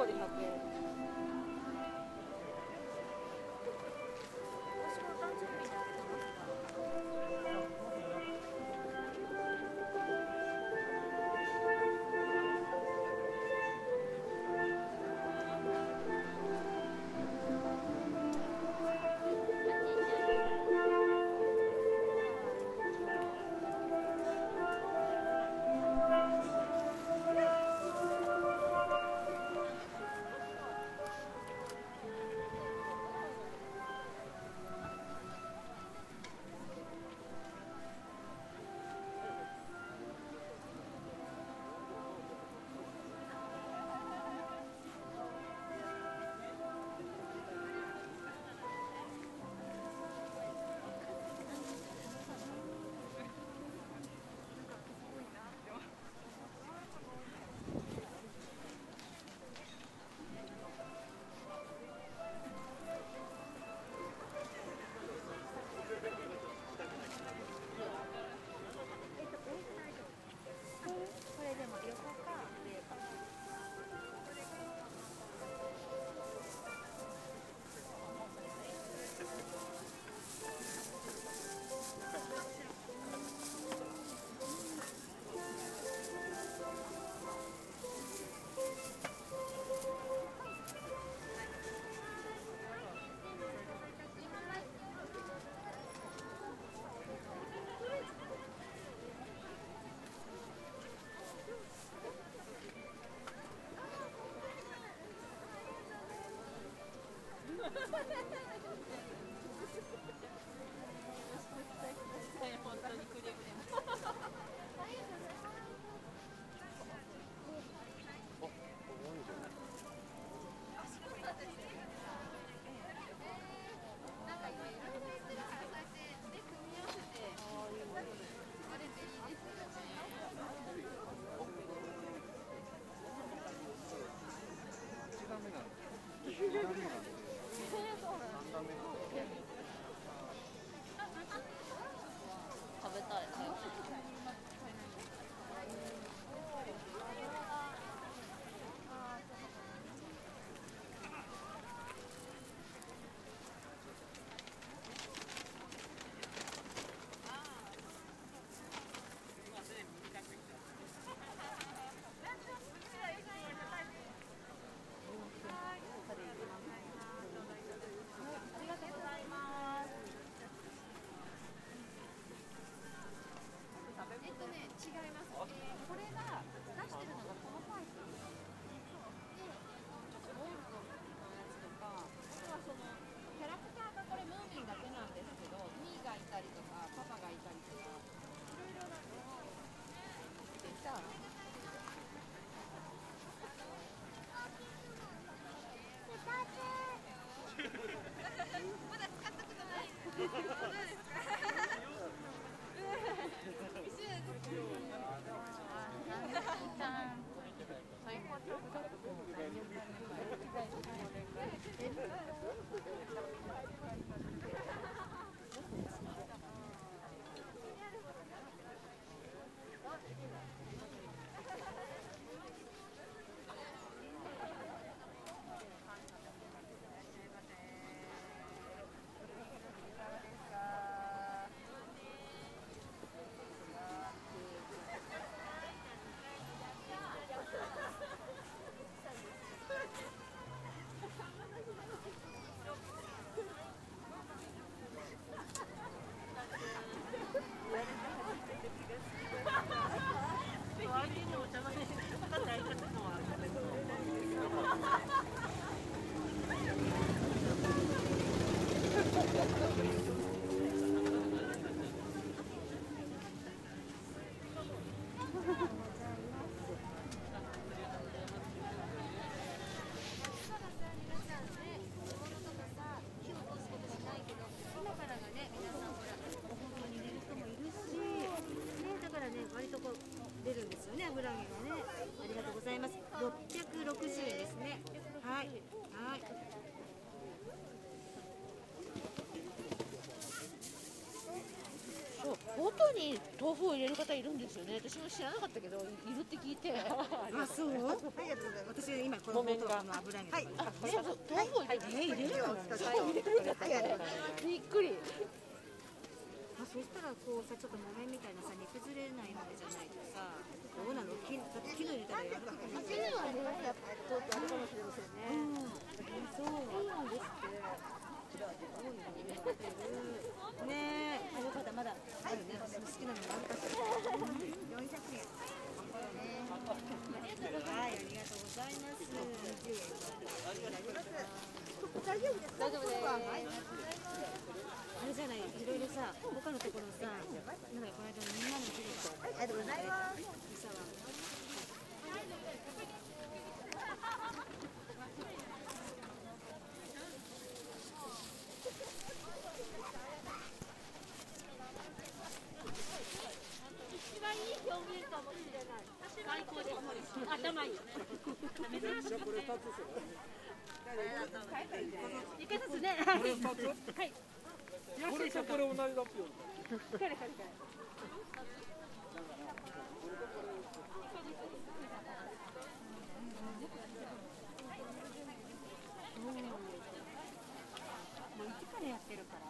こで100円そうなん出るんですよね、油揚げがね。ありがとうございます。660円ですね。はい。はい。そう、本当に豆腐を入れる方いるんですよね。私も知らなかったけど、いるって聞いて。あ、そう？ありがとうございます。私今このボトルの油揚げ。はい。あ、そうそう、豆腐を入れる。え入れるの？そう入れるんだって。びっくり。あそしたらこうさちょっと木綿みたいなさ煮崩れないまでじゃないとさどうなの？木だって木の入れたらやるかも味にはね、やっぱちょっとあれかもしれませんね。うんそうなんですってねえ。あよかったまだあるね私も好きなのがあるかしら400円はいありがとうございます大丈夫です大丈夫ですあれじゃないいろいろさ他のところさなんかこの間みんなの日でありがとうございます一番いい表現かもしれない。最高です。い。つね。これ2つはい。これとこれ同じだっぺよ彼彼彼。もう一からやってるから